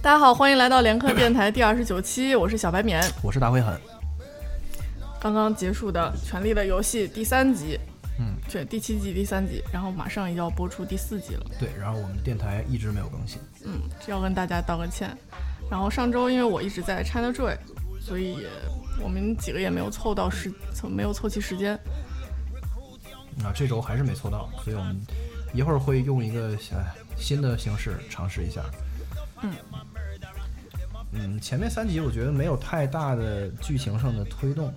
大家好，欢迎来到联客电台第二十九期，我是小白免，我是大灰狠。刚刚结束的《权力的游戏》第三集，嗯，对，第七季第三集，然后马上也要播出第四集了。对，然后我们电台一直没有更新，嗯，要跟大家道个歉。然后上周因为我一直在 ChinaJoy，所以我们几个也没有凑到时，没有凑齐时间。啊，这周还是没凑到，所以我们一会儿会用一个新的形式尝试一下。嗯。嗯，前面三集我觉得没有太大的剧情上的推动，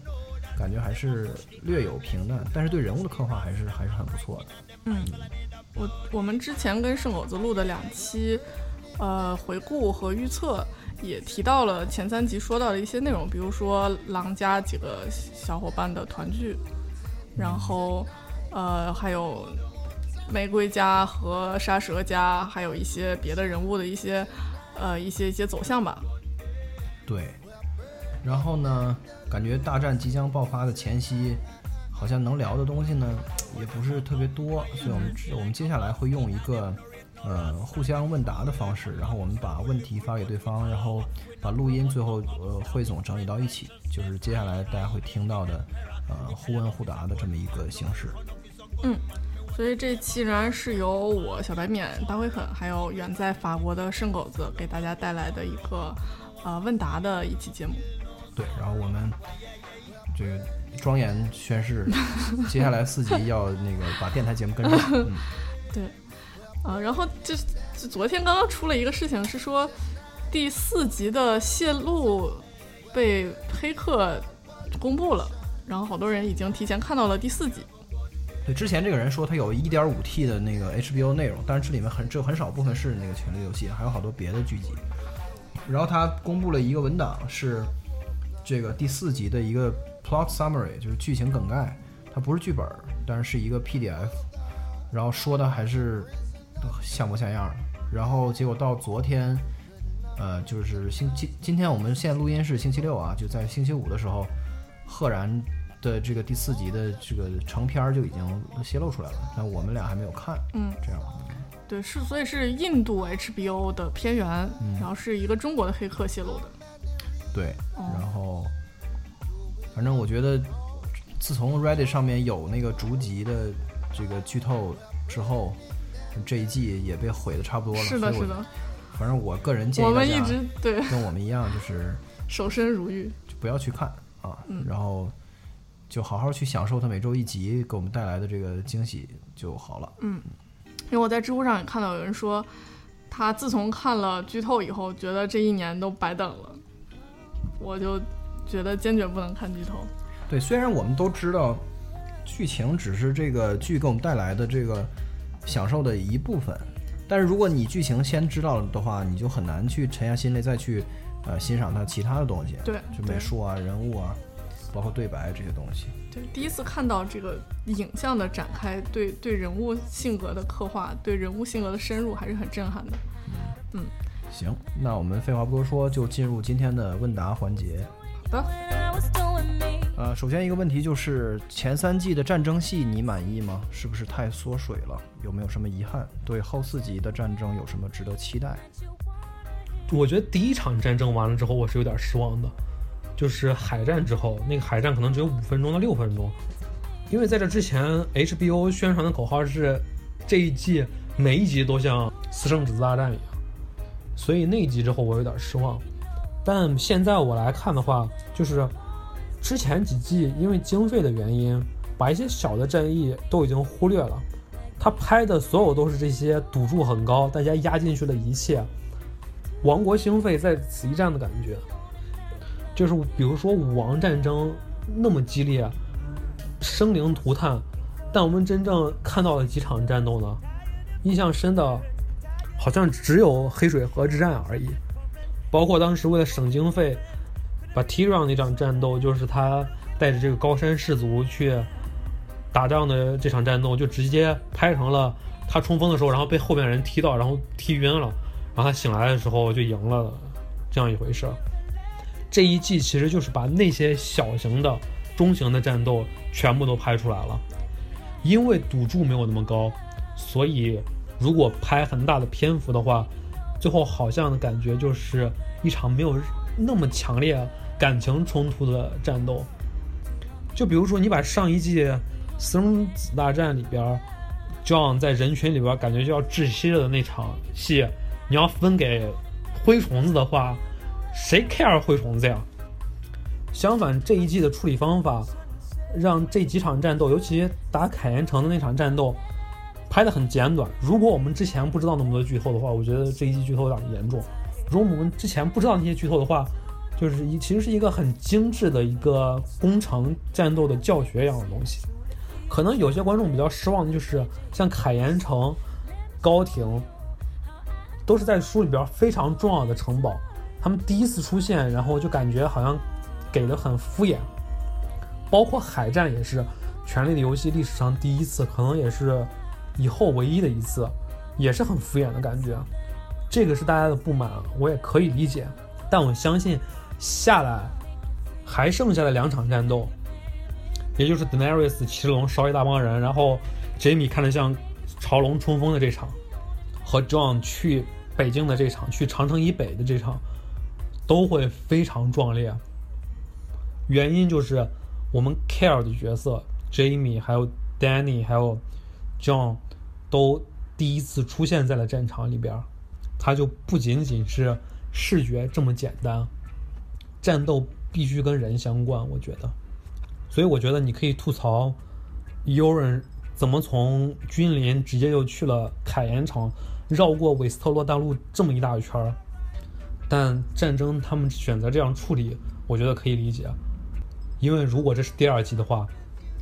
感觉还是略有平淡，但是对人物的刻画还是还是很不错的。嗯，我我们之前跟圣狗子录的两期，呃，回顾和预测也提到了前三集说到的一些内容，比如说狼家几个小伙伴的团聚，然后呃还有玫瑰家和杀蛇家，还有一些别的人物的一些呃一些一些走向吧。对，然后呢，感觉大战即将爆发的前夕，好像能聊的东西呢也不是特别多，所以我们我们接下来会用一个呃互相问答的方式，然后我们把问题发给对方，然后把录音最后呃汇总整理到一起，就是接下来大家会听到的呃互问互答的这么一个形式。嗯，所以这期然是由我小白免、大灰狠，还有远在法国的圣狗子给大家带来的一个。呃，问答的一期节目，对，然后我们这个庄严宣誓，接下来四集要那个把电台节目跟上。嗯，对，啊，然后就就昨天刚刚出了一个事情，是说第四集的泄露被黑客公布了，然后好多人已经提前看到了第四集。对，之前这个人说他有一点五 T 的那个 HBO 内容，但是这里面很只有很少部分是那个权力游戏，还有好多别的剧集。然后他公布了一个文档，是这个第四集的一个 plot summary，就是剧情梗概。它不是剧本，但是是一个 PDF。然后说的还是像模像样的。然后结果到昨天，呃，就是星期今天我们现在录音是星期六啊，就在星期五的时候，赫然的这个第四集的这个成片就已经泄露出来了。但我们俩还没有看，嗯，这样。对，是所以是印度 HBO 的片源，然后是一个中国的黑客泄露的。对，然后反正我觉得，自从 Reddit 上面有那个逐集的这个剧透之后，这一季也被毁的差不多了。是的，是的。反正我个人建议我们一直对跟我们一样，就是 守身如玉，就不要去看啊，然后就好好去享受它每周一集给我们带来的这个惊喜就好了。嗯。因为我在知乎上也看到有人说，他自从看了剧透以后，觉得这一年都白等了。我就觉得坚决不能看剧透。对，虽然我们都知道剧情只是这个剧给我们带来的这个享受的一部分，但是如果你剧情先知道了的话，你就很难去沉下心来再去呃欣赏它其他的东西。对，就美术啊、人物啊，包括对白这些东西。对，第一次看到这个影像的展开，对对人物性格的刻画，对人物性格的深入，还是很震撼的。嗯，行，那我们废话不多说，就进入今天的问答环节。好的。呃，首先一个问题就是前三季的战争戏你满意吗？是不是太缩水了？有没有什么遗憾？对后四集的战争有什么值得期待？我觉得第一场战争完了之后，我是有点失望的。就是海战之后，那个海战可能只有五分钟到六分钟，因为在这之前，HBO 宣传的口号是这一季每一集都像私生子大战一样，所以那一集之后我有点失望。但现在我来看的话，就是之前几季因为经费的原因，把一些小的战役都已经忽略了，他拍的所有都是这些赌注很高，大家压进去的一切，亡国兴废在此一战的感觉。就是比如说武王战争那么激烈，生灵涂炭，但我们真正看到了几场战斗呢？印象深的，好像只有黑水河之战而已。包括当时为了省经费，把 Tyrion 那场战斗，就是他带着这个高山氏族去打仗的这场战斗就直接拍成了他冲锋的时候，然后被后面人踢到，然后踢晕了，然后他醒来的时候就赢了，这样一回事。这一季其实就是把那些小型的、中型的战斗全部都拍出来了，因为赌注没有那么高，所以如果拍很大的篇幅的话，最后好像的感觉就是一场没有那么强烈感情冲突的战斗。就比如说，你把上一季《私生子大战》里边，John 在人群里边感觉就要窒息了的那场戏，你要分给灰虫子的话，谁 care 灰虫子呀？相反，这一季的处理方法，让这几场战斗，尤其打凯岩城的那场战斗，拍得很简短。如果我们之前不知道那么多剧透的话，我觉得这一季剧透有点严重。如果我们之前不知道那些剧透的话，就是一其实是一个很精致的一个工程战斗的教学一样的东西。可能有些观众比较失望的就是，像凯岩城、高庭，都是在书里边非常重要的城堡，他们第一次出现，然后就感觉好像给的很敷衍。包括海战也是，《权力的游戏》历史上第一次，可能也是以后唯一的一次，也是很敷衍的感觉。这个是大家的不满，我也可以理解，但我相信。下来，还剩下的两场战斗，也就是 Daenerys 骑龙烧一大帮人，然后 Jamie 看着像朝龙冲锋的这场，和 John 去北京的这场，去长城以北的这场，都会非常壮烈。原因就是我们 care 的角色 Jamie 还有 Danny 还有 John 都第一次出现在了战场里边，他就不仅仅是视觉这么简单。战斗必须跟人相关，我觉得，所以我觉得你可以吐槽，有人怎么从君临直接就去了凯岩城，绕过韦斯特洛大陆这么一大圈儿，但战争他们选择这样处理，我觉得可以理解，因为如果这是第二季的话，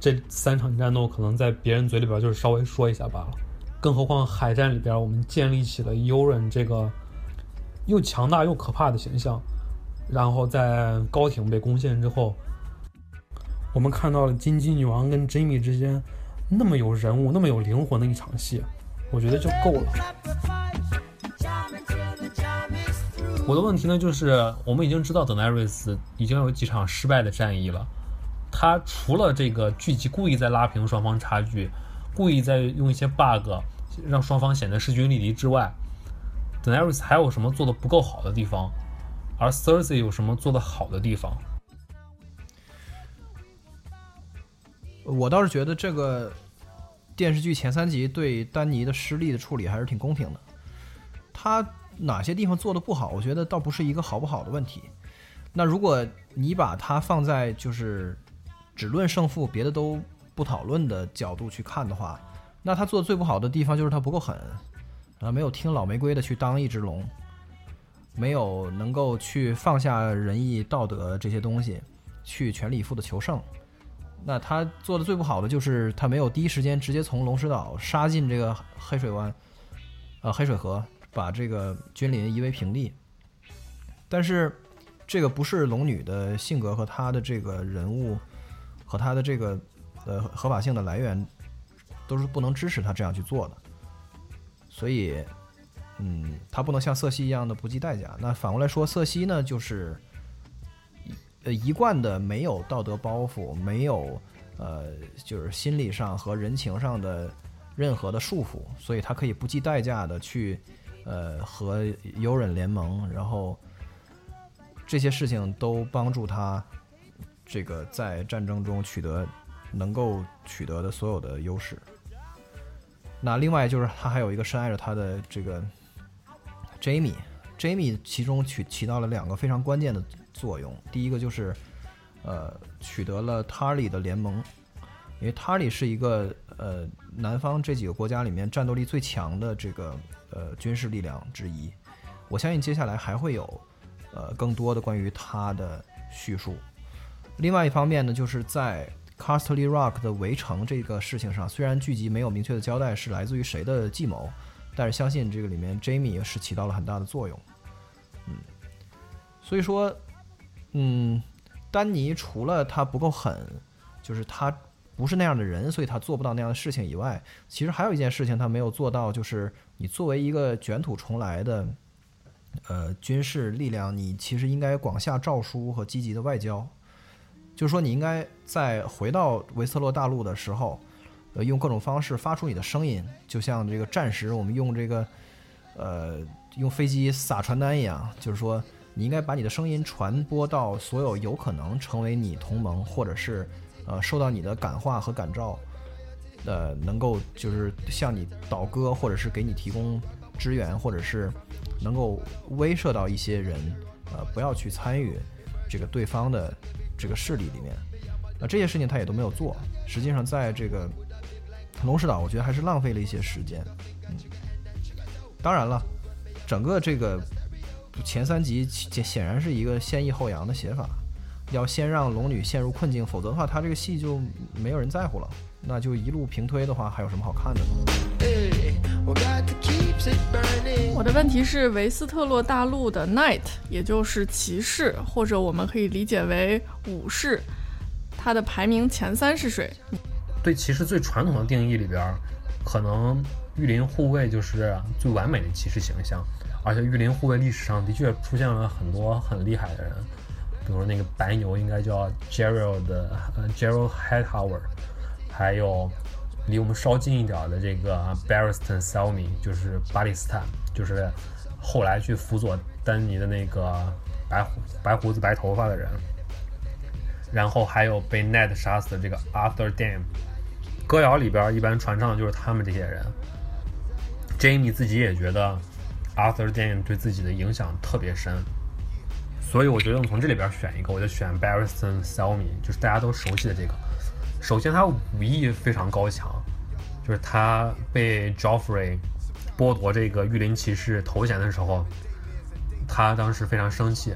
这三场战斗可能在别人嘴里边就是稍微说一下罢了，更何况海战里边我们建立起了尤人这个又强大又可怕的形象。然后在高挺被攻陷之后，我们看到了金鸡女王跟 Jimmy 之间那么有人物、那么有灵魂的一场戏，我觉得就够了。我的问题呢，就是我们已经知道 Daenerys 已经有几场失败的战役了，他除了这个剧集故意在拉平双方差距，故意在用一些 bug 让双方显得势均力敌之外，Daenerys 还有什么做的不够好的地方？而 Thursday 有什么做的好的地方？我倒是觉得这个电视剧前三集对丹尼的失利的处理还是挺公平的。他哪些地方做的不好？我觉得倒不是一个好不好的问题。那如果你把它放在就是只论胜负，别的都不讨论的角度去看的话，那他做的最不好的地方就是他不够狠，啊，没有听老玫瑰的去当一只龙。没有能够去放下仁义道德这些东西，去全力以赴的求胜。那他做的最不好的就是他没有第一时间直接从龙石岛杀进这个黑水湾，呃黑水河，把这个君临夷为平地。但是这个不是龙女的性格和她的这个人物和他的这个呃合法性的来源，都是不能支持他这样去做的。所以。嗯，他不能像瑟西一样的不计代价。那反过来说，瑟西呢，就是呃一贯的没有道德包袱，没有呃就是心理上和人情上的任何的束缚，所以他可以不计代价的去呃和游人联盟，然后这些事情都帮助他这个在战争中取得能够取得的所有的优势。那另外就是他还有一个深爱着他的这个。Jamie，Jamie 其中起起到了两个非常关键的作用。第一个就是，呃，取得了 Tarly 的联盟，因为 Tarly 是一个呃南方这几个国家里面战斗力最强的这个呃军事力量之一。我相信接下来还会有呃更多的关于他的叙述。另外一方面呢，就是在 Castle Rock 的围城这个事情上，虽然剧集没有明确的交代是来自于谁的计谋。但是相信这个里面，Jamie 也是起到了很大的作用，嗯，所以说，嗯，丹尼除了他不够狠，就是他不是那样的人，所以他做不到那样的事情以外，其实还有一件事情他没有做到，就是你作为一个卷土重来的呃军事力量，你其实应该广下诏书和积极的外交，就是说你应该在回到维斯洛大陆的时候，呃，用各种方式发出你的声音，就像这个战时我们用这个呃用飞机撒传单一样，就是说你应该把你的声音传播到所有有可能成为你同盟或者是呃受到你的感化和感召，呃，能够就是向你倒戈或者是给你提供支援，或者是能够威慑到一些人，呃，不要去参与这个对方的这个势力里面。那这些事情他也都没有做。实际上，在这个龙石岛，我觉得还是浪费了一些时间。嗯，当然了，整个这个前三集显显然是一个先抑后扬的写法，要先让龙女陷入困境，否则的话，他这个戏就没有人在乎了。那就一路平推的话，还有什么好看的呢？我的问题是维斯特洛大陆的 Knight，也就是骑士，或者我们可以理解为武士，它的排名前三是谁？对骑士最传统的定义里边，可能御林护卫就是最完美的骑士形象，而且御林护卫历史上的确出现了很多很厉害的人，比如那个白牛应该叫 Gerald 呃 Gerald Hightower，还有离我们稍近一点的这个 Barristan Selmy，就是巴里斯坦，就是后来去辅佐丹尼的那个白胡白胡子白头发的人，然后还有被 Ned 杀死的这个 Arthur Dame。歌谣里边一般传唱的就是他们这些人。Jamie 自己也觉得 Arthur Dame 对自己的影响特别深，所以我决定从这里边选一个，我就选 Barristan Selmy，就是大家都熟悉的这个。首先，他武艺非常高强，就是他被 Joffrey 剥夺这个御林骑士头衔的时候，他当时非常生气。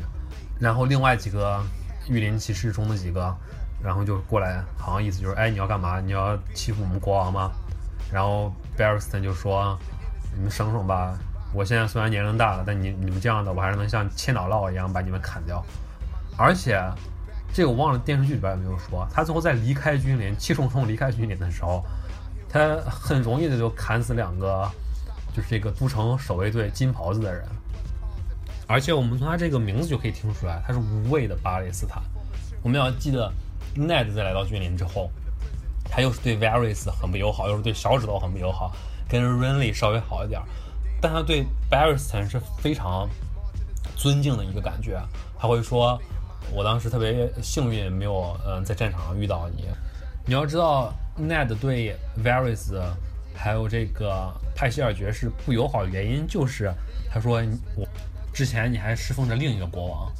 然后另外几个御林骑士中的几个。然后就过来，好像意思就是，哎，你要干嘛？你要欺负我们国王吗？然后 Barristan 就说：“你们省省吧，我现在虽然年龄大了，但你你们这样的，我还是能像千岛烙一样把你们砍掉。而且，这个我忘了电视剧里边有没有说，他最后在离开军连，气冲冲离开军连的时候，他很容易的就砍死两个，就是这个都城守卫队金袍子的人。而且我们从他这个名字就可以听出来，他是无畏的巴勒斯坦。我们要记得。Ned 在来到君临之后，他又是对 Varys 很不友好，又是对小指头很不友好，跟 Renly 稍微好一点，但他对 Barristan 是非常尊敬的一个感觉。他会说：“我当时特别幸运，没有嗯在战场上遇到你。”你要知道，Ned 对 Varys 还有这个派希尔爵士不友好的原因，就是他说我之前你还侍奉着另一个国王。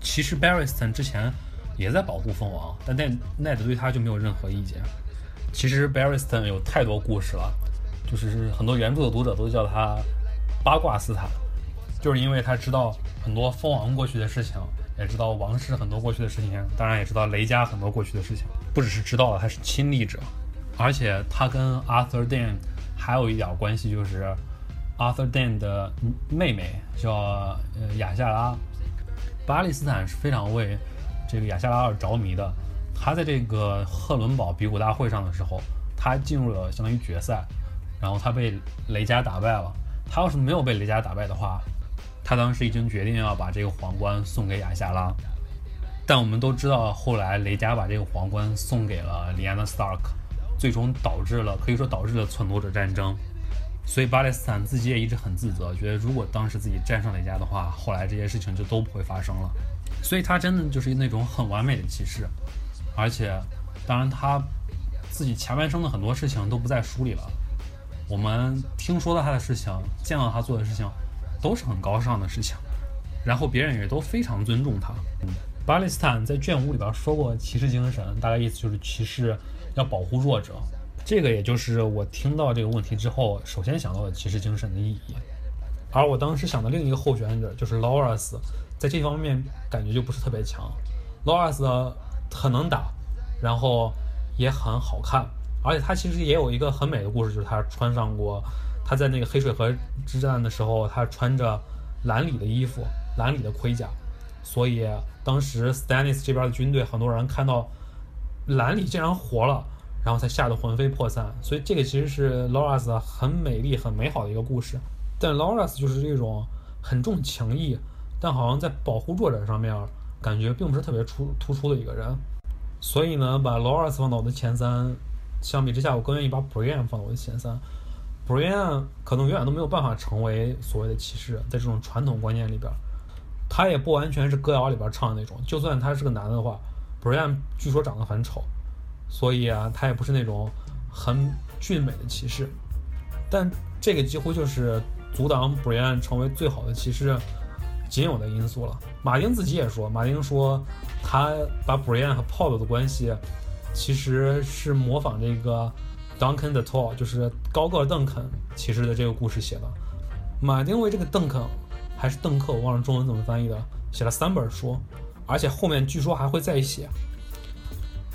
其实 Barristan 之前。也在保护蜂王，但奈奈德对他就没有任何意见。其实 Barristan 有太多故事了，就是很多原著的读者都叫他八卦斯坦，就是因为他知道很多蜂王过去的事情，也知道王室很多过去的事情，当然也知道雷家很多过去的事情。不只是知道了，他是亲历者，而且他跟 Arthur Dan 还有一点关系，就是 Arthur Dan 的妹妹叫呃亚夏拉。巴利斯坦是非常为。这个亚夏拉尔着迷的，他在这个赫伦堡比武大会上的时候，他进入了相当于决赛，然后他被雷加打败了。他要是没有被雷加打败的话，他当时已经决定要把这个皇冠送给亚夏拉。但我们都知道，后来雷加把这个皇冠送给了莉安娜·斯塔克，最终导致了可以说导致了篡夺者战争。所以巴勒斯坦自己也一直很自责，觉得如果当时自己战胜雷加的话，后来这些事情就都不会发生了。所以他真的就是那种很完美的骑士，而且，当然他自己前半生的很多事情都不在书里了。我们听说到他的事情，见到他做的事情，都是很高尚的事情，然后别人也都非常尊重他。巴勒斯坦在卷五里边说过骑士精神，大概意思就是骑士要保护弱者。这个也就是我听到这个问题之后，首先想到的骑士精神的意义。而我当时想的另一个候选者就是 Loras。在这方面感觉就不是特别强，Loras 很能打，然后也很好看，而且他其实也有一个很美的故事，就是他穿上过，他在那个黑水河之战的时候，他穿着蓝里的衣服，蓝里的盔甲，所以当时 Stannis 这边的军队很多人看到蓝里竟然活了，然后才吓得魂飞魄散。所以这个其实是 Loras 很美丽、很美好的一个故事。但 Loras 就是这种很重情义，但好像在保护弱者上面感觉并不是特别出突出的一个人。所以呢，把 Loras 放到我的前三，相比之下，我更愿意把 Brian 放到我的前三。Brian 可能永远都没有办法成为所谓的骑士，在这种传统观念里边，他也不完全是歌谣里边唱的那种。就算他是个男的话，Brian 据说长得很丑，所以啊，他也不是那种很俊美的骑士。但这个几乎就是阻挡 Brian 成为最好的骑士仅有的因素了。马丁自己也说，马丁说他把 Brian 和 Paul 的关系其实是模仿这个。Duncan 的 Tall 就是高个邓肯骑士的这个故事写的。马丁为这个邓肯还是邓克，我忘了中文怎么翻译的，写了三本书，而且后面据说还会再写。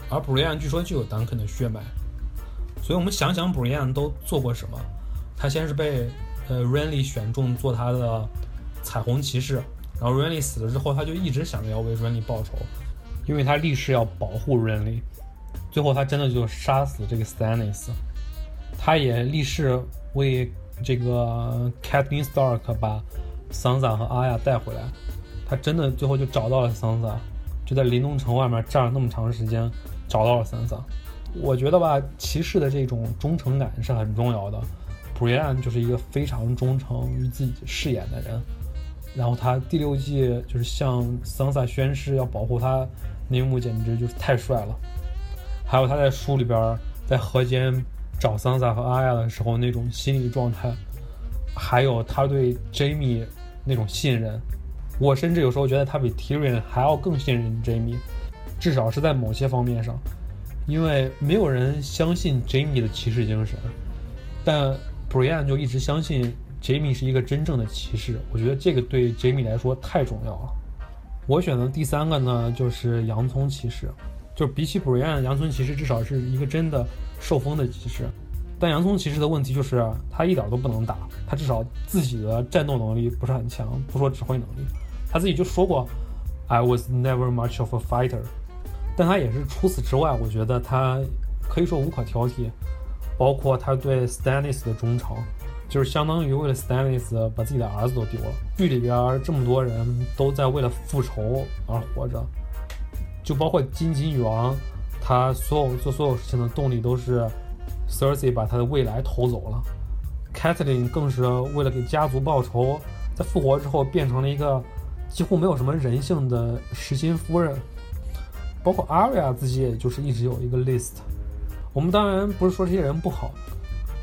而 Brian 据说就有 Duncan 的血脉，所以我们想想 Brian 都做过什么。他先是被呃 Renly 选中做他的彩虹骑士，然后 Renly 死了之后，他就一直想着要为 Renly 报仇，因为他立誓要保护 Renly。最后，他真的就杀死这个 Stannis，他也立誓为这个 Catelyn Stark 把桑萨和阿雅带回来。他真的最后就找到了桑萨，就在临冬城外面站了那么长时间，找到了桑萨。我觉得吧，骑士的这种忠诚感是很重要的。Brian 就是一个非常忠诚于自己誓言的人。然后他第六季就是向桑萨宣誓要保护他那一幕，简直就是太帅了。还有他在书里边在河间找桑萨和阿亚的时候那种心理状态，还有他对 Jamie 那种信任，我甚至有时候觉得他比 Tyrion 还要更信任 Jamie，至少是在某些方面上，因为没有人相信 Jamie 的骑士精神，但 Brian 就一直相信 Jamie 是一个真正的骑士，我觉得这个对 Jamie 来说太重要了。我选的第三个呢，就是洋葱骑士。就比起 Brian，洋葱骑士至少是一个真的受封的骑士，但洋葱骑士的问题就是他一点都不能打，他至少自己的战斗能力不是很强，不说指挥能力，他自己就说过，I was never much of a fighter，但他也是除此之外，我觉得他可以说无可挑剔，包括他对 Stanis 的忠诚，就是相当于为了 Stannis 把自己的儿子都丢了。剧里边这么多人都在为了复仇而活着。就包括金吉女王，她所有做所有事情的动力都是 Cersei 把她的未来偷走了。Catherine 更是为了给家族报仇，在复活之后变成了一个几乎没有什么人性的实心夫人。包括 Arya 自己，也就是一直有一个 list。我们当然不是说这些人不好，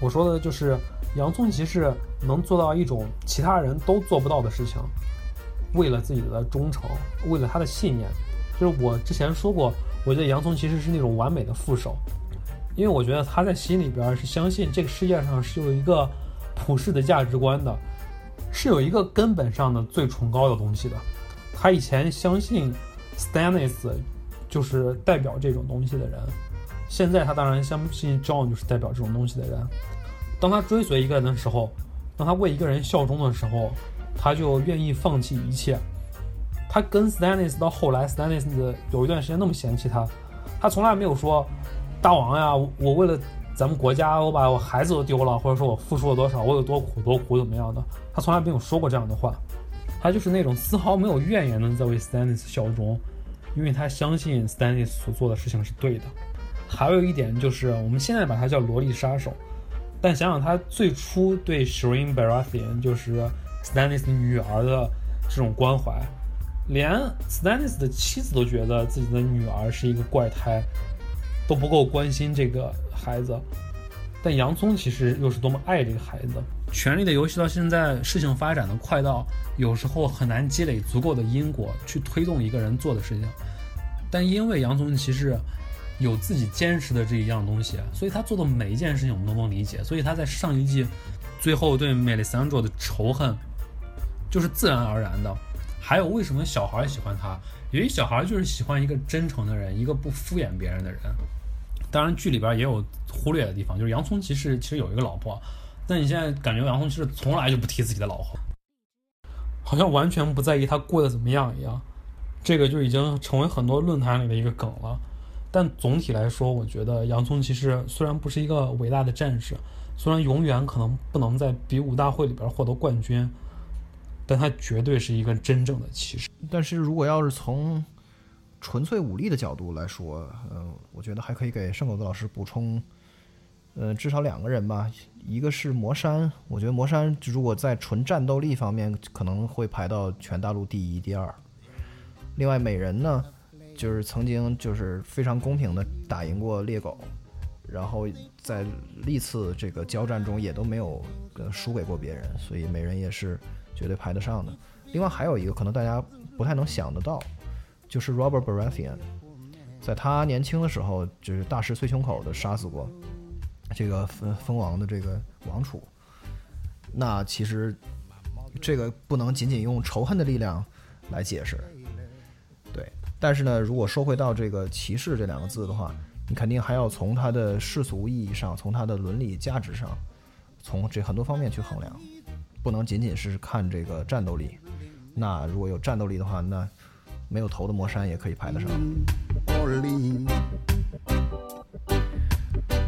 我说的就是洋葱骑士能做到一种其他人都做不到的事情，为了自己的忠诚，为了他的信念。就是我之前说过，我觉得洋葱其实是那种完美的副手，因为我觉得他在心里边是相信这个世界上是有一个普世的价值观的，是有一个根本上的最崇高的东西的。他以前相信 Stannis 就是代表这种东西的人，现在他当然相信 John 就是代表这种东西的人。当他追随一个人的时候，当他为一个人效忠的时候，他就愿意放弃一切。他跟 Stannis 到后来，Stannis 有一段时间那么嫌弃他，他从来没有说大王呀，我为了咱们国家，我把我孩子都丢了，或者说我付出了多少，我有多苦多苦怎么样的，他从来没有说过这样的话。他就是那种丝毫没有怨言的在为 Stannis 效忠，因为他相信 Stannis 所做的事情是对的。还有一点就是，我们现在把他叫萝莉杀手，但想想他最初对 Shireen Baratheon 就是 Stannis 女儿的这种关怀。连 Stannis 的妻子都觉得自己的女儿是一个怪胎，都不够关心这个孩子。但洋葱其实又是多么爱这个孩子。权力的游戏到现在，事情发展的快到有时候很难积累足够的因果去推动一个人做的事情。但因为洋葱其实有自己坚持的这一样东西，所以他做的每一件事情我们都能理解。所以他在上一季最后对 Melisandre 的仇恨就是自然而然的。还有为什么小孩喜欢他？因为小孩就是喜欢一个真诚的人，一个不敷衍别人的人。当然，剧里边也有忽略的地方，就是洋葱骑士其实有一个老婆，但你现在感觉洋葱骑士从来就不提自己的老婆，好像完全不在意他过得怎么样一样。这个就已经成为很多论坛里的一个梗了。但总体来说，我觉得洋葱骑士虽然不是一个伟大的战士，虽然永远可能不能在比武大会里边获得冠军，但他绝对是一个真正的骑士。但是如果要是从纯粹武力的角度来说，嗯、我觉得还可以给圣狗子老师补充，呃，至少两个人吧。一个是魔山，我觉得魔山如果在纯战斗力方面可能会排到全大陆第一、第二。另外美人呢，就是曾经就是非常公平的打赢过猎狗，然后在历次这个交战中也都没有输给过别人，所以美人也是绝对排得上的。另外还有一个可能大家不太能想得到，就是 Robert Baratheon，在他年轻的时候就是大石碎胸口的杀死过这个蜂蜂王的这个王储。那其实这个不能仅仅用仇恨的力量来解释，对。但是呢，如果说回到这个骑士这两个字的话，你肯定还要从它的世俗意义上，从它的伦理价值上，从这很多方面去衡量，不能仅仅是看这个战斗力。那如果有战斗力的话，那没有头的魔山也可以排得上。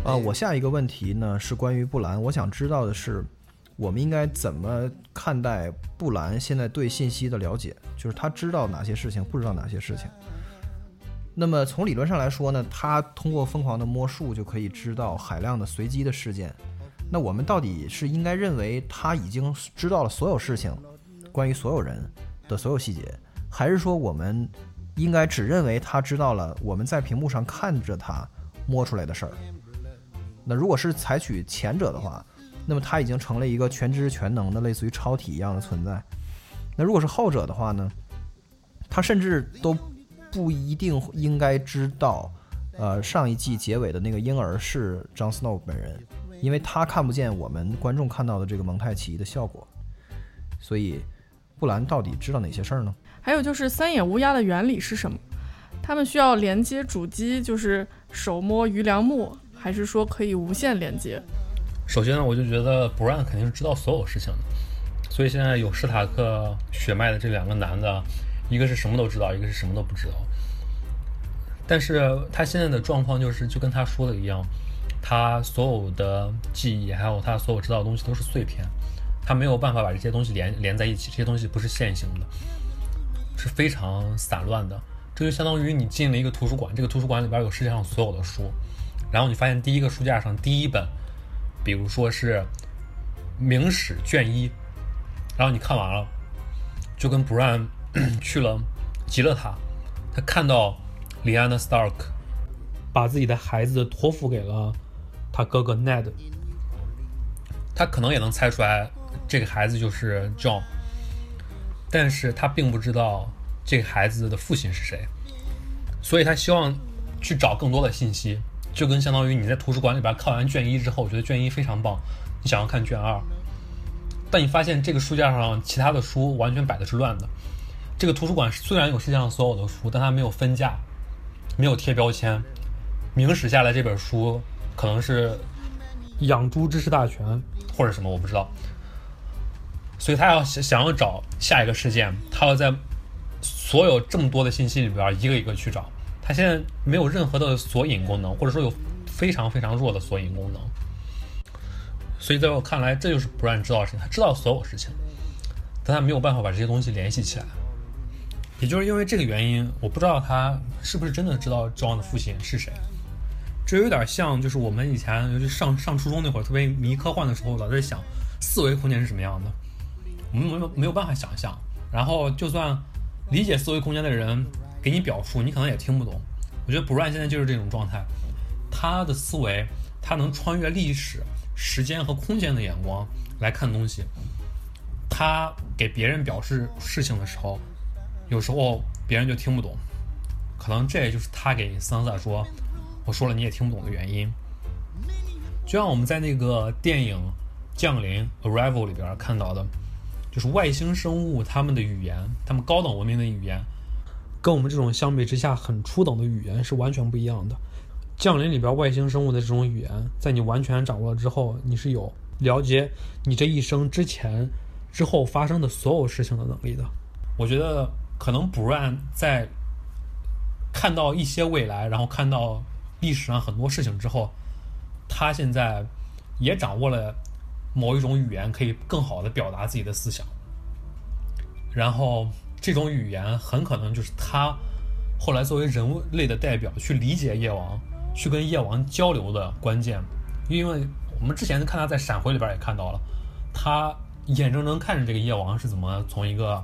啊，我下一个问题呢是关于布兰，我想知道的是，我们应该怎么看待布兰现在对信息的了解？就是他知道哪些事情，不知道哪些事情。那么从理论上来说呢，他通过疯狂的摸术就可以知道海量的随机的事件。那我们到底是应该认为他已经知道了所有事情，关于所有人的所有细节，还是说我们应该只认为他知道了我们在屏幕上看着他摸出来的事儿？那如果是采取前者的话，那么他已经成了一个全知全能的类似于超体一样的存在。那如果是后者的话呢，他甚至都不一定应该知道，呃，上一季结尾的那个婴儿是 Jon Snow 本人，因为他看不见我们观众看到的这个蒙太奇的效果。所以，布兰到底知道哪些事儿呢？还有就是三眼乌鸦的原理是什么？他们需要连接主机，就是手摸鱼梁木，还是说可以无线连接？首先呢，我就觉得 Bran 肯定是知道所有事情的，所以现在有史塔克血脉的这两个男的，一个是什么都知道，一个是什么都不知道。但是他现在的状况就是，就跟他说的一样，他所有的记忆还有他所有知道的东西都是碎片，他没有办法把这些东西连连在一起，这些东西不是线性的，是非常散乱的。这就相当于你进了一个图书馆，这个图书馆里边有世界上所有的书，然后你发现第一个书架上第一本，比如说是《明史》卷一，然后你看完了，就跟 Bran 去了极乐塔，他看到李安娜 Stark 把自己的孩子托付给了他哥哥 Ned，他可能也能猜出来这个孩子就是 John，但是他并不知道这个孩子的父亲是谁，所以他希望去找更多的信息，就跟相当于你在图书馆里边看完卷一之后，觉得卷一非常棒，你想要看卷二，但你发现这个书架上其他的书完全摆的是乱的。这个图书馆虽然有世界上所有的书，但它没有分架，没有贴标签。明史下来这本书可能是养猪知识大全或者什么，我不知道。所以他要想想要找下一个事件，他要在所有这么多的信息里边一个一个去找。他现在没有任何的索引功能，或者说有非常非常弱的索引功能。所以在我看来，这就是不让你知道的事情。他知道所有事情，但他没有办法把这些东西联系起来。也就是因为这个原因，我不知道他是不是真的知道 John 的父亲是谁。这有点像，就是我们以前，尤其上上初中那会儿，特别迷科幻的时候，老在想四维空间是什么样的，我们没有没有办法想象。然后，就算理解四维空间的人给你表述，你可能也听不懂。我觉得 Bran 现在就是这种状态，他的思维，他能穿越历史、时间和空间的眼光来看东西。他给别人表示事情的时候，有时候别人就听不懂，可能这也就是他给桑萨说。我说了你也听不懂的原因，就像我们在那个电影《降临》（Arrival） 里边看到的，就是外星生物他们的语言，他们高等文明的语言，跟我们这种相比之下很初等的语言是完全不一样的。《降临》里边外星生物的这种语言，在你完全掌握了之后，你是有了解你这一生之前、之后发生的所有事情的能力的。我觉得可能 Bran 在看到一些未来，然后看到历史上很多事情之后，他现在也掌握了某一种语言，可以更好的表达自己的思想。然后这种语言很可能就是他后来作为人类的代表去理解夜王，去跟夜王交流的关键。因为我们之前看他在闪回里边也看到了，他眼睁睁看着这个夜王是怎么从一个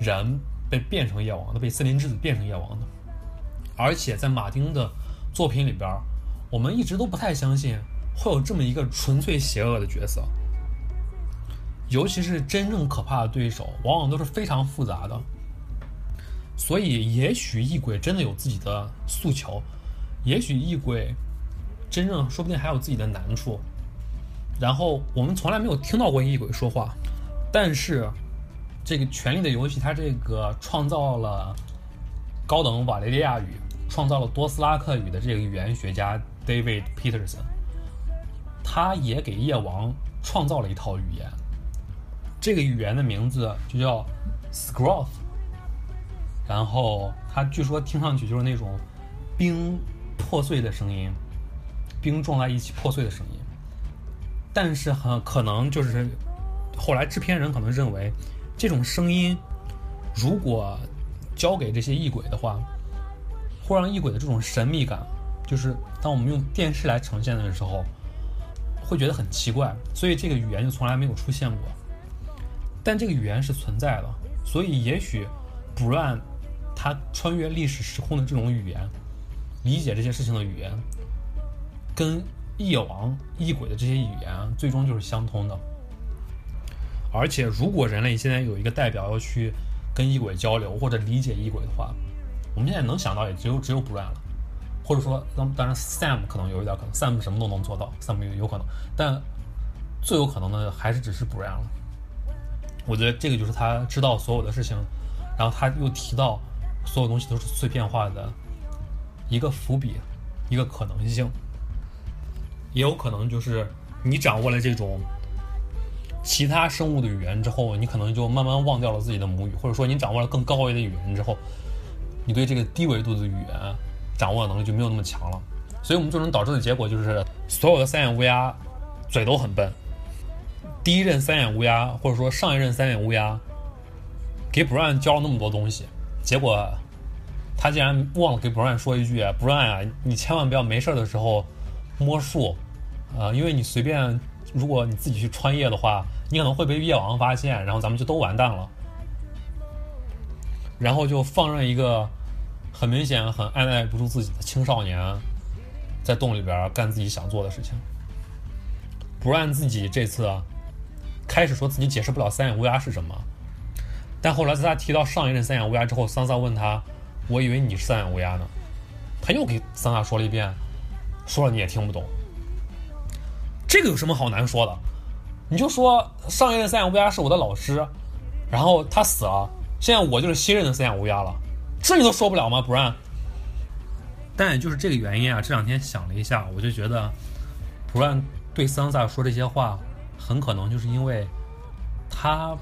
人被变成夜王的，被森林之子变成夜王的。而且在马丁的作品里边，我们一直都不太相信会有这么一个纯粹邪恶的角色。尤其是真正可怕的对手，往往都是非常复杂的。所以，也许异鬼真的有自己的诉求，也许异鬼真正说不定还有自己的难处。然后，我们从来没有听到过异鬼说话，但是这个《权力的游戏》它这个创造了高等瓦雷利亚语、创造了多斯拉克语的这个语言学家 David Peterson，他也给夜王创造了一套语言。这个语言的名字就叫 Scroth，然后它据说听上去就是那种冰破碎的声音，冰撞在一起破碎的声音。但是很可能就是后来制片人可能认为，这种声音如果交给这些异鬼的话，会让异鬼的这种神秘感，就是当我们用电视来呈现的时候，会觉得很奇怪，所以这个语言就从来没有出现过。但这个语言是存在的，所以也许不乱他穿越历史时空的这种语言，理解这些事情的语言，跟夜王、异鬼的这些语言最终就是相通的。而且，如果人类现在有一个代表要去跟异鬼交流或者理解异鬼的话，我们现在能想到也只有只有 Brian 了，或者说，当当然 Sam 可能有一点可能，Sam 什么都能做到，Sam 有有可能，但最有可能的还是只是 Brian 了。我觉得这个就是他知道所有的事情，然后他又提到所有东西都是碎片化的一个伏笔，一个可能性，也有可能就是你掌握了这种其他生物的语言之后，你可能就慢慢忘掉了自己的母语，或者说你掌握了更高维的语言之后，你对这个低维度的语言掌握能力就没有那么强了，所以我们最终导致的结果就是所有的三眼乌鸦嘴都很笨。第一任三眼乌鸦，或者说上一任三眼乌鸦，给 Bran 教了那么多东西，结果他竟然忘了给 Bran 说一句：“Bran 啊，你千万不要没事的时候摸树，啊，因为你随便，如果你自己去穿越的话，你可能会被夜王发现，然后咱们就都完蛋了。”然后就放任一个很明显很按耐不住自己的青少年，在洞里边干自己想做的事情。Bran 自己这次。开始说自己解释不了三眼乌鸦是什么，但后来在他提到上一任三眼乌鸦之后，桑萨问他：“我以为你是三眼乌鸦呢。”他又给桑萨说了一遍，说了你也听不懂。这个有什么好难说的？你就说上一任三眼乌鸦是我的老师，然后他死了，现在我就是新任的三眼乌鸦了，这你都说不了吗？不然。但也就是这个原因啊，这两天想了一下，我就觉得，不然对桑萨说这些话。很可能就是因为他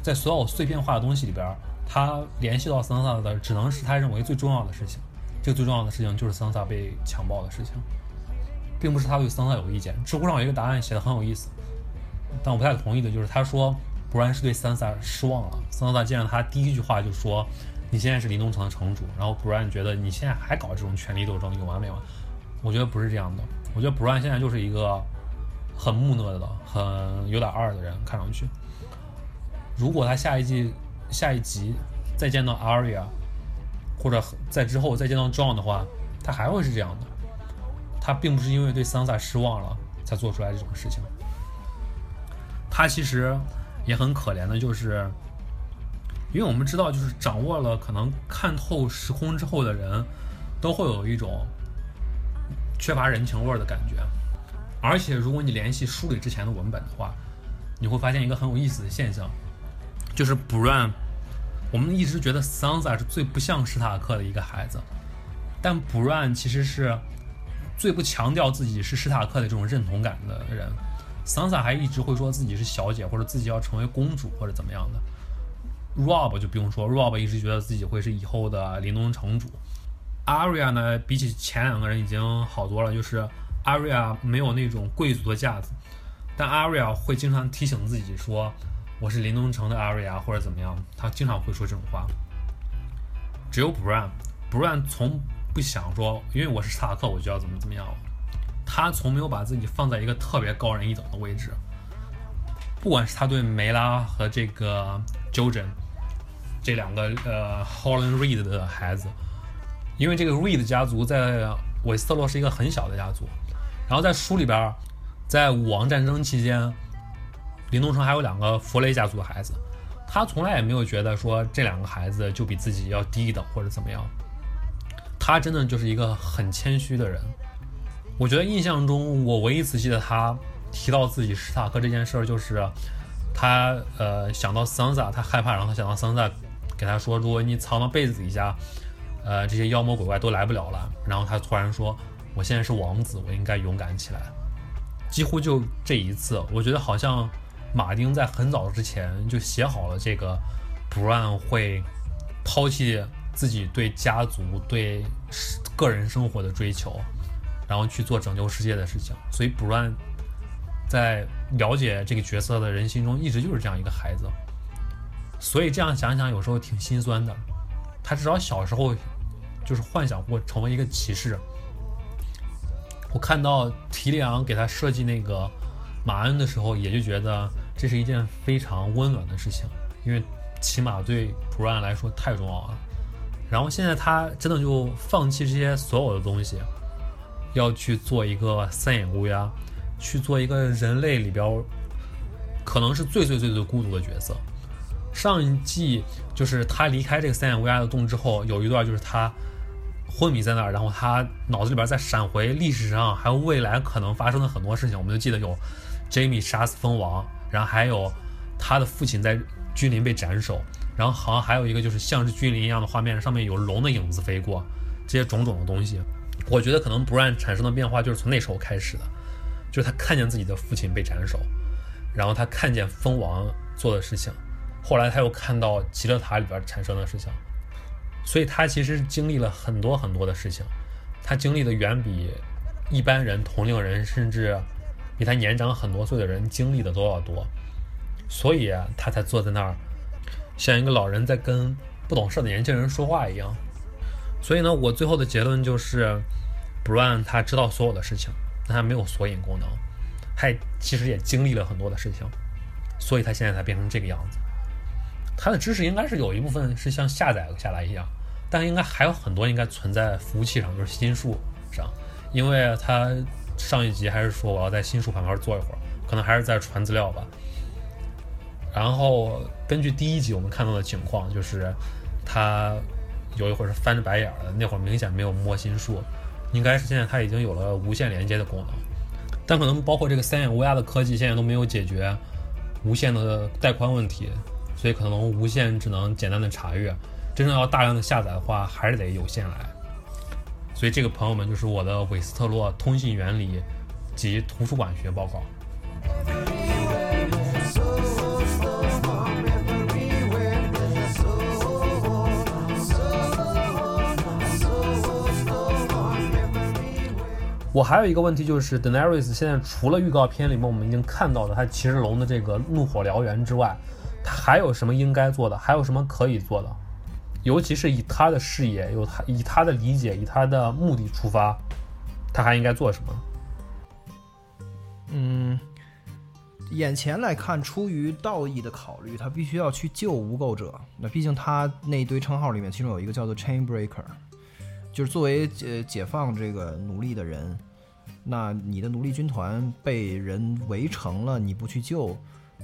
在所有碎片化的东西里边，他联系到桑萨的只能是他认为最重要的事情。这个最重要的事情就是桑萨被强暴的事情，并不是他对桑萨有意见。知乎上有一个答案写的很有意思，但我不太同意的就是他说，不然是对桑萨失望了。桑萨见了他第一句话就说：“你现在是林东城的城主。”然后不然觉得你现在还搞这种权力斗争，有完没完？我觉得不是这样的。我觉得不然现在就是一个。很木讷的，很有点二的人，看上去。如果他下一季、下一集再见到 Aria，或者在之后再见到 John 的话，他还会是这样的。他并不是因为对桑萨失望了才做出来这种事情。他其实也很可怜的，就是因为我们知道，就是掌握了可能看透时空之后的人，都会有一种缺乏人情味的感觉。而且，如果你联系书里之前的文本的话，你会发现一个很有意思的现象，就是 Bran，我们一直觉得 Sansa 是最不像史塔克的一个孩子，但 Bran 其实是最不强调自己是史塔克的这种认同感的人。Sansa 还一直会说自己是小姐，或者自己要成为公主，或者怎么样的。Rob 就不用说，Rob 一直觉得自己会是以后的林东城主。Aria 呢，比起前两个人已经好多了，就是 Aria 没有那种贵族的架子，但 Aria 会经常提醒自己说我是林东城的 Aria，或者怎么样，他经常会说这种话。只有 Bran，Bran 从不想说，因为我是斯塔克，我就要怎么怎么样。他从没有把自己放在一个特别高人一等的位置。不管是他对梅拉和这个 Jojen 这两个呃 Holland Reed 的孩子，因为这个 Reed 家族在韦斯特洛是一个很小的家族。然后在书里边，在武王战争期间，林东城还有两个弗雷家族的孩子。他从来也没有觉得说这两个孩子就比自己要低一等或者怎么样，他真的就是一个很谦虚的人。我觉得印象中我唯一仔细的他提到自己史塔克这件事儿，就是他呃想到桑萨，他害怕，然后他想到桑萨给他说，如果你藏到被子底下，呃这些妖魔鬼怪都来不了了。然后他突然说，我现在是王子，我应该勇敢起来。几乎就这一次，我觉得好像。马丁在很早之前就写好了这个，Bran 会抛弃自己对家族、对个人生活的追求，然后去做拯救世界的事情。所以 Bran 在了解这个角色的人心中，一直就是这样一个孩子。所以这样想想，有时候挺心酸的。他至少小时候就是幻想过成为一个骑士。我看到提里昂给他设计那个马恩的时候，也就觉得。这是一件非常温暖的事情，因为骑马对普兰来说太重要了。然后现在他真的就放弃这些所有的东西，要去做一个三眼乌鸦，去做一个人类里边可能是最最最最孤独的角色。上一季就是他离开这个三眼乌鸦的洞之后，有一段就是他昏迷在那儿，然后他脑子里边在闪回历史上还有未来可能发生的很多事情。我们就记得有 Jamie 杀死蜂王。然后还有他的父亲在君临被斩首，然后好像还有一个就是像是君临一样的画面，上面有龙的影子飞过，这些种种的东西，我觉得可能 Bran 产生的变化就是从那时候开始的，就是他看见自己的父亲被斩首，然后他看见蜂王做的事情，后来他又看到极乐塔里边产生的事情，所以他其实经历了很多很多的事情，他经历的远比一般人同龄人甚至。比他年长很多岁的人经历的都要多，所以，他才坐在那儿，像一个老人在跟不懂事的年轻人说话一样。所以呢，我最后的结论就是，Bran 他知道所有的事情，但他没有索引功能，他其实也经历了很多的事情，所以他现在才变成这个样子。他的知识应该是有一部分是像下载下来一样，但应该还有很多应该存在服务器上，就是心术上，因为他。上一集还是说我要在新书旁边坐一会儿，可能还是在传资料吧。然后根据第一集我们看到的情况，就是他有一会儿是翻着白眼的，那会儿明显没有摸心术，应该是现在他已经有了无线连接的功能，但可能包括这个三眼乌鸦的科技现在都没有解决无线的带宽问题，所以可能无线只能简单的查阅，真正要大量的下载的话，还是得有线来。所以这个朋友们就是我的韦斯特洛通信原理及图书馆学报告。我还有一个问题就是，Denarius 现在除了预告片里面我们已经看到的他骑着龙的这个怒火燎原之外，他还有什么应该做的？还有什么可以做的？尤其是以他的视野，有他以他的理解，以他的目的出发，他还应该做什么？嗯，眼前来看，出于道义的考虑，他必须要去救无垢者。那毕竟他那堆称号里面，其中有一个叫做 Chainbreaker，就是作为呃解放这个奴隶的人，那你的奴隶军团被人围城了，你不去救？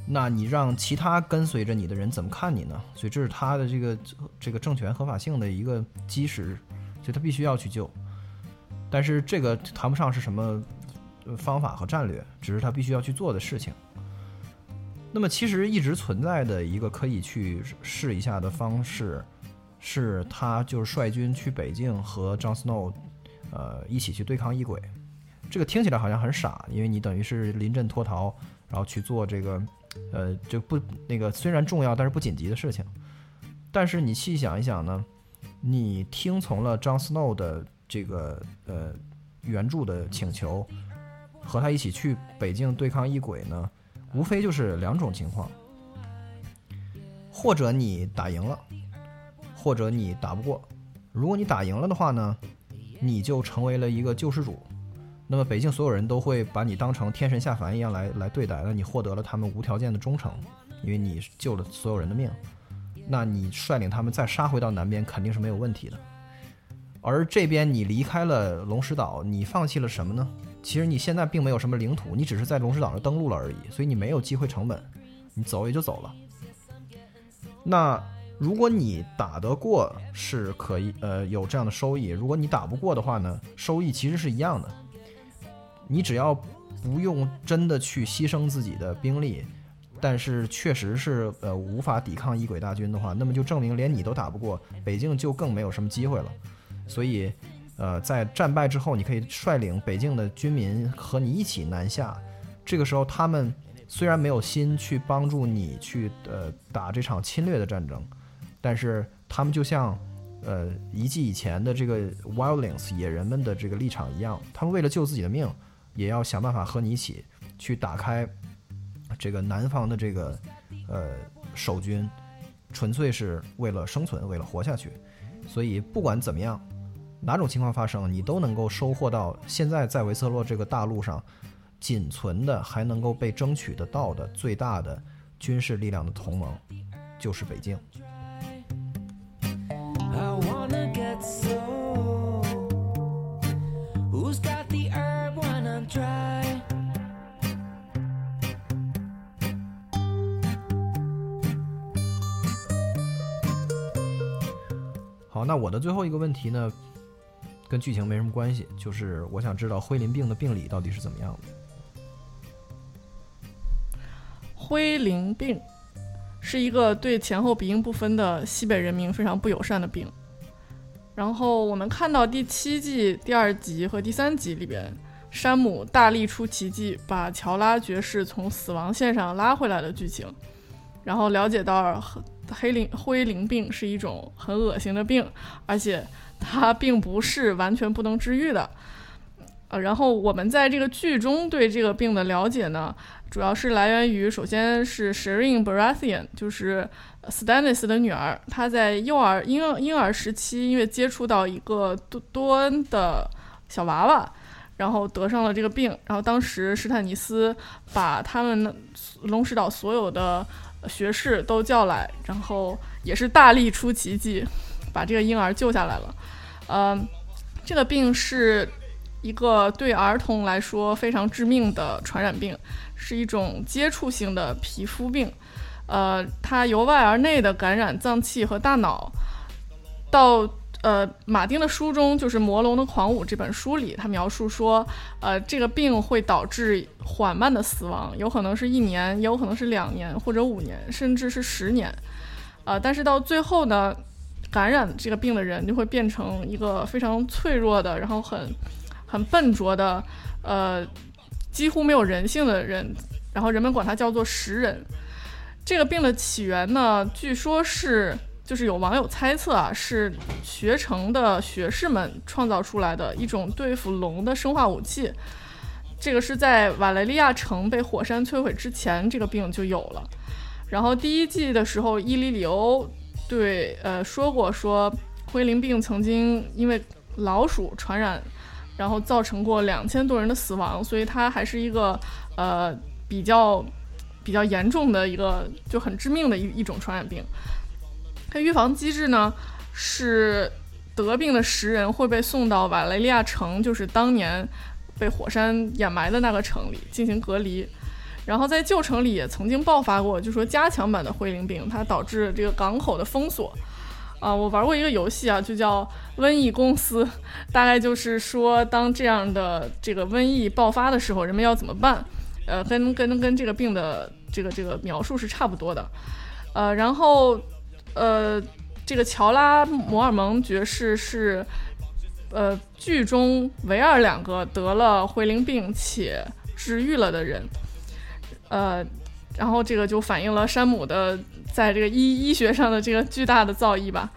那你让其他跟随着你的人怎么看你呢？所以这是他的这个这个政权合法性的一个基石，所以他必须要去救。但是这个谈不上是什么方法和战略，只是他必须要去做的事情。那么其实一直存在的一个可以去试一下的方式，是他就是率军去北境和 Jon Snow，呃，一起去对抗异鬼。这个听起来好像很傻，因为你等于是临阵脱逃，然后去做这个。呃，就不那个虽然重要，但是不紧急的事情。但是你细想一想呢，你听从了 Jon Snow 的这个呃援助的请求，和他一起去北境对抗异鬼呢，无非就是两种情况：或者你打赢了，或者你打不过。如果你打赢了的话呢，你就成为了一个救世主。那么北境所有人都会把你当成天神下凡一样来来对待，那你获得了他们无条件的忠诚，因为你救了所有人的命。那你率领他们再杀回到南边肯定是没有问题的。而这边你离开了龙石岛，你放弃了什么呢？其实你现在并没有什么领土，你只是在龙石岛上登陆了而已，所以你没有机会成本，你走也就走了。那如果你打得过，是可以呃有这样的收益；如果你打不过的话呢，收益其实是一样的。你只要不用真的去牺牲自己的兵力。但是确实是呃无法抵抗异鬼大军的话，那么就证明连你都打不过，北境就更没有什么机会了。所以，呃，在战败之后，你可以率领北境的军民和你一起南下。这个时候，他们虽然没有心去帮助你去呃打这场侵略的战争，但是他们就像呃一季以前的这个 Wildlings 野人们的这个立场一样，他们为了救自己的命，也要想办法和你一起去打开。这个南方的这个，呃，守军，纯粹是为了生存，为了活下去。所以不管怎么样，哪种情况发生，你都能够收获到现在在维瑟洛这个大陆上仅存的还能够被争取得到的最大的军事力量的同盟，就是北京境。那我的最后一个问题呢，跟剧情没什么关系，就是我想知道灰鳞病的病理到底是怎么样的。灰鳞病是一个对前后鼻音不分的西北人民非常不友善的病。然后我们看到第七季第二集和第三集里边，山姆大力出奇迹把乔拉爵士从死亡线上拉回来的剧情，然后了解到。黑鳞灰鳞病是一种很恶心的病，而且它并不是完全不能治愈的。呃，然后我们在这个剧中对这个病的了解呢，主要是来源于，首先是 Shireen Baratheon，就是 Stannis 的女儿，她在幼儿婴婴儿时期因为接触到一个多多恩的小娃娃，然后得上了这个病。然后当时史坦尼斯把他们龙石岛所有的。学士都叫来，然后也是大力出奇迹，把这个婴儿救下来了。嗯，这个病是一个对儿童来说非常致命的传染病，是一种接触性的皮肤病。呃，它由外而内的感染脏器和大脑，到。呃，马丁的书中就是《魔龙的狂舞》这本书里，他描述说，呃，这个病会导致缓慢的死亡，有可能是一年，也有可能是两年或者五年，甚至是十年。呃，但是到最后呢，感染这个病的人就会变成一个非常脆弱的，然后很很笨拙的，呃，几乎没有人性的人，然后人们管它叫做食人。这个病的起源呢，据说是。就是有网友猜测啊，是学成的学士们创造出来的一种对付龙的生化武器。这个是在瓦雷利亚城被火山摧毁之前，这个病就有了。然后第一季的时候，伊利里欧对呃说过，说灰灵病曾经因为老鼠传染，然后造成过两千多人的死亡，所以它还是一个呃比较比较严重的一个就很致命的一一种传染病。它预防机制呢，是得病的十人会被送到瓦雷利亚城，就是当年被火山掩埋的那个城里进行隔离。然后在旧城里也曾经爆发过，就说加强版的灰灵病，它导致这个港口的封锁。啊，我玩过一个游戏啊，就叫《瘟疫公司》，大概就是说当这样的这个瘟疫爆发的时候，人们要怎么办？呃，跟跟跟这个病的这个这个描述是差不多的。呃，然后。呃，这个乔拉摩尔蒙爵士是，呃，剧中唯二两个得了回灵病且治愈了的人。呃，然后这个就反映了山姆的在这个医医学上的这个巨大的造诣吧。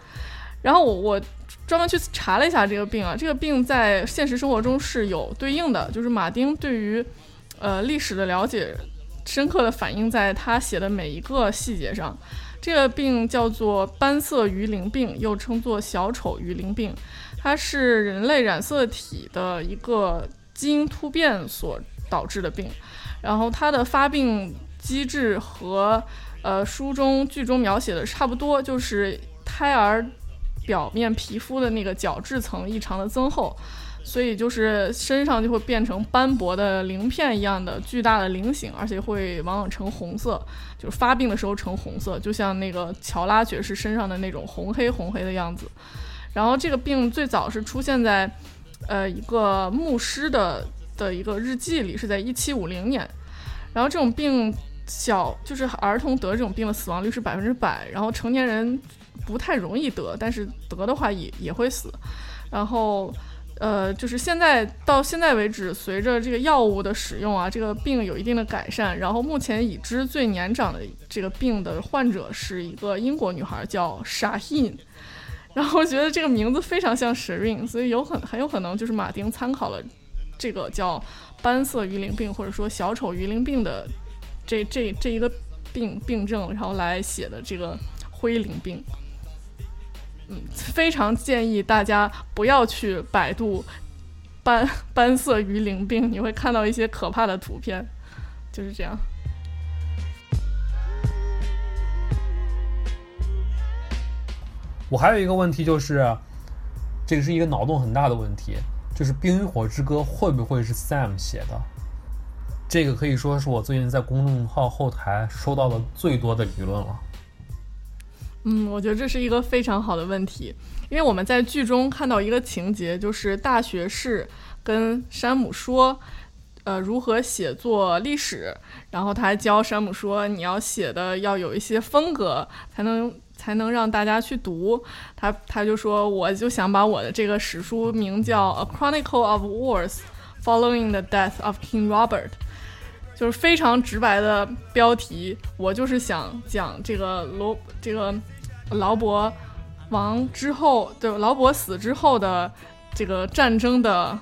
然后我我专门去查了一下这个病啊，这个病在现实生活中是有对应的，就是马丁对于呃历史的了解，深刻的反映在他写的每一个细节上。这个病叫做斑色鱼鳞病，又称作小丑鱼鳞病，它是人类染色体的一个基因突变所导致的病。然后它的发病机制和呃书中剧中描写的差不多，就是胎儿表面皮肤的那个角质层异常的增厚。所以就是身上就会变成斑驳的鳞片一样的巨大的菱形，而且会往往呈红色，就是发病的时候呈红色，就像那个乔拉爵士身上的那种红黑红黑的样子。然后这个病最早是出现在，呃，一个牧师的的一个日记里，是在一七五零年。然后这种病小就是儿童得这种病的死亡率是百分之百，然后成年人不太容易得，但是得的话也也会死。然后。呃，就是现在到现在为止，随着这个药物的使用啊，这个病有一定的改善。然后目前已知最年长的这个病的患者是一个英国女孩，叫 Shaheen。然后我觉得这个名字非常像 Shireen，所以有很很有可能就是马丁参考了这个叫斑色鱼鳞病或者说小丑鱼鳞病的这这这一个病病症，然后来写的这个灰鳞病。嗯，非常建议大家不要去百度斑斑色鱼鳞病，你会看到一些可怕的图片，就是这样。我还有一个问题就是，这个是一个脑洞很大的问题，就是《冰与火之歌》会不会是 Sam 写的？这个可以说是我最近在公众号后台收到的最多的舆论了。嗯，我觉得这是一个非常好的问题，因为我们在剧中看到一个情节，就是大学士跟山姆说，呃，如何写作历史，然后他还教山姆说，你要写的要有一些风格，才能才能让大家去读。他他就说，我就想把我的这个史书名叫《A Chronicle of Wars Following the Death of King Robert》。就是非常直白的标题，我就是想讲这个罗这个劳勃王之后，对劳勃死之后的这个战争的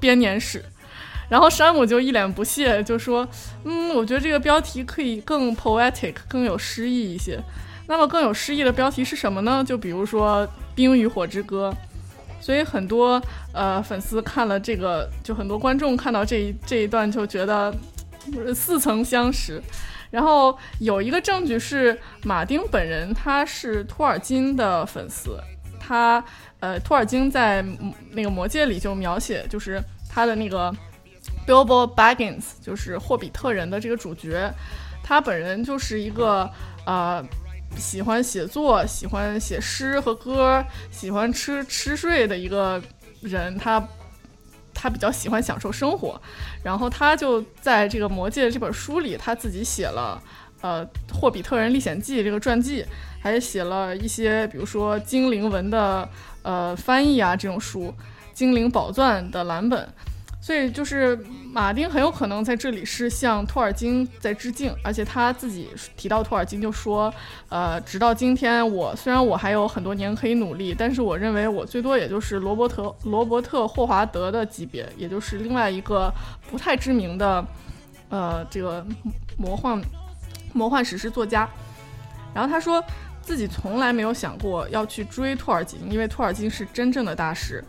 编年史。然后山姆就一脸不屑，就说：“嗯，我觉得这个标题可以更 poetic，更有诗意一些。那么更有诗意的标题是什么呢？就比如说《冰与火之歌》。所以很多呃粉丝看了这个，就很多观众看到这一这一段就觉得。”似曾相识，然后有一个证据是马丁本人，他是托尔金的粉丝。他呃，托尔金在那个《魔戒》里就描写，就是他的那个 Bilbo Baggins，就是霍比特人的这个主角，他本人就是一个呃喜欢写作、喜欢写诗和歌、喜欢吃吃睡的一个人。他。他比较喜欢享受生活，然后他就在这个《魔戒》这本书里，他自己写了呃《霍比特人历险记》这个传记，还写了一些比如说精灵文的呃翻译啊这种书，《精灵宝钻》的蓝本。所以就是马丁很有可能在这里是向托尔金在致敬，而且他自己提到托尔金就说，呃，直到今天我虽然我还有很多年可以努力，但是我认为我最多也就是罗伯特罗伯特霍华德的级别，也就是另外一个不太知名的，呃，这个魔幻魔幻史诗作家。然后他说自己从来没有想过要去追托尔金，因为托尔金是真正的大师。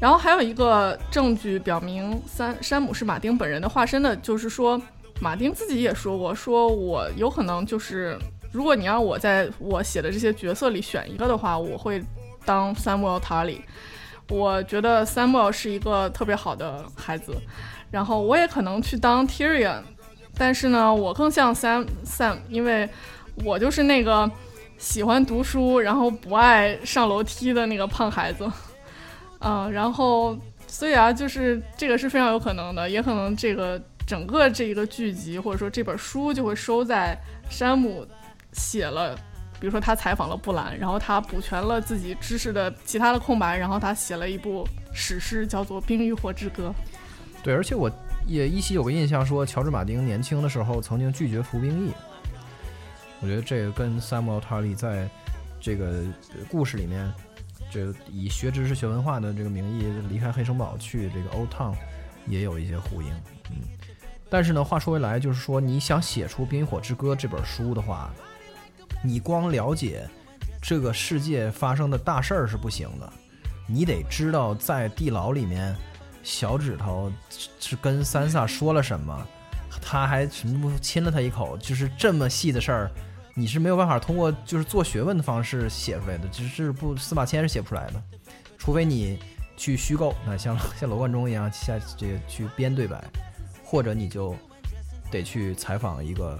然后还有一个证据表明，三山姆是马丁本人的化身的，就是说，马丁自己也说过，说我有可能就是，如果你让我在我写的这些角色里选一个的话，我会当 Samuel Tarly。我觉得 Samuel 是一个特别好的孩子，然后我也可能去当 Tyrion，但是呢，我更像 Sam Sam，因为我就是那个喜欢读书，然后不爱上楼梯的那个胖孩子。嗯，然后，所以啊，就是这个是非常有可能的，也可能这个整个这一个剧集或者说这本书就会收在山姆写了，比如说他采访了布兰，然后他补全了自己知识的其他的空白，然后他写了一部史诗，叫做《冰与火之歌》。对，而且我也依稀有个印象，说乔治马丁年轻的时候曾经拒绝服兵役。我觉得这个跟 Samuel Tully 在这个故事里面。这以学知识、学文化的这个名义离开黑城堡去这个 Old Town，也有一些呼应。嗯，但是呢，话说回来，就是说你想写出《冰与火之歌》这本书的话，你光了解这个世界发生的大事儿是不行的，你得知道在地牢里面，小指头是跟三萨说了什么，他还什么亲了他一口，就是这么细的事儿。你是没有办法通过就是做学问的方式写出来的，只是不司马迁是写不出来的，除非你去虚构，那像像罗贯中一样下这个去编对白，或者你就得去采访一个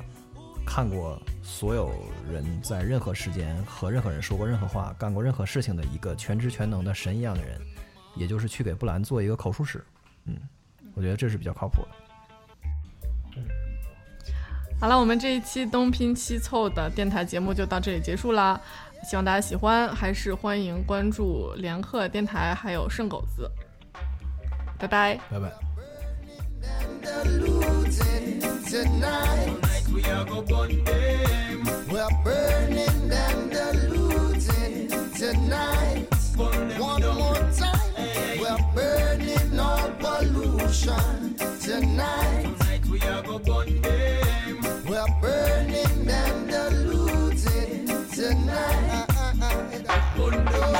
看过所有人在任何时间和任何人说过任何话、干过任何事情的一个全知全能的神一样的人，也就是去给布兰做一个口述史。嗯，我觉得这是比较靠谱的。嗯好了，我们这一期东拼西凑的电台节目就到这里结束啦，希望大家喜欢，还是欢迎关注联鹤电台，还有圣狗子，拜拜，拜拜。Tonight. One more time. We're burning all pollution tonight. We're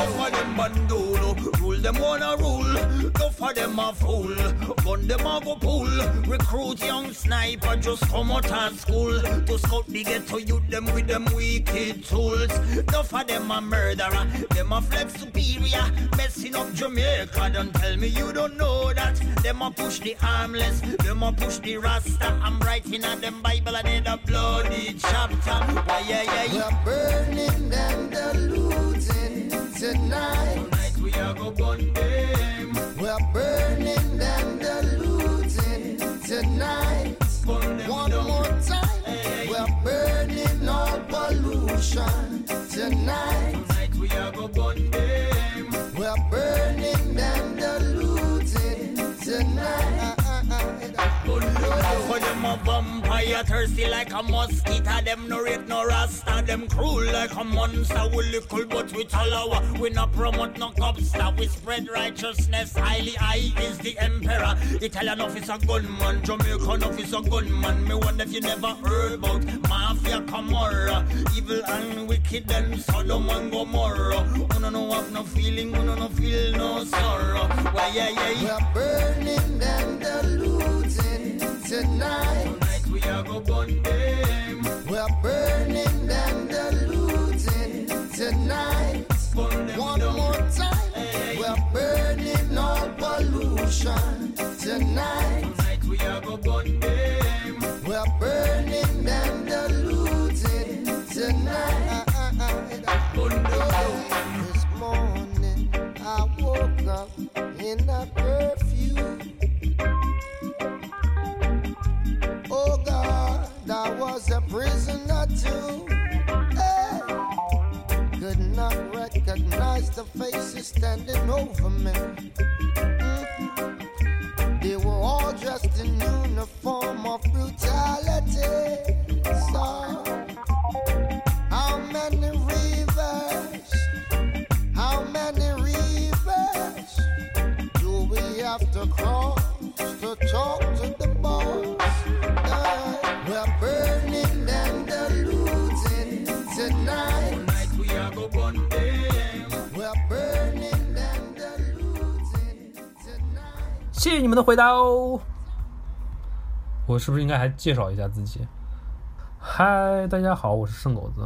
Enough of them bandolo, rule them wanna rule. Enough of them a fool, gun them a go pull. Recruit young sniper just come out of school to scout the ghetto youth them with them wicked tools. Enough of them a murderer, them a flex superior, messing up Jamaica. Don't tell me you don't know that. Them a push the armless, them a push the rasta. I'm writing at them Bible and in a bloody chapter. Yeah yeah yeah. We're burning and looting tonight. Tonight we a go gun them. We're burning and looting tonight. Gun them One down. more time. We're burning all pollution them a vampire thirsty like a mosquito. Them no rate no rasta Them cruel like a monster. We little but we talawa We no promote no cobster We spread righteousness Highly high is the emperor. Italian officer gunman Jamaican officer gunman. Me wonder if you never heard about Mafia Camorra. Evil and wicked and Sodom and Gomorrah. Uno no have no feeling Uno no feel no sorrow. Why yeah yeah. We're burning and looting tonight. Tonight we are gonna burn them. We are burning them, diluting tonight. Burn One down. more time. Hey. We are burning all pollution tonight. Standing over me. 回答哦。我是不是应该还介绍一下自己？嗨，大家好，我是圣狗子。